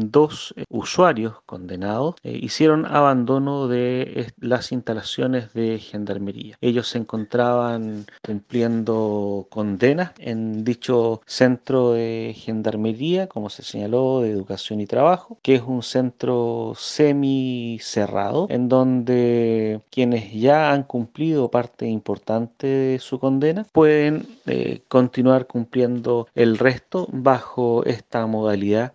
dos eh, usuarios condenados eh, hicieron abandono de eh, las instalaciones de gendarmería. Ellos se encontraban cumpliendo condenas en dicho centro de gendarmería, como se señaló, de educación y trabajo, que es un centro semi cerrado en donde quienes ya han cumplido parte importante de su condena pueden eh, continuar cumpliendo el resto bajo esta modalidad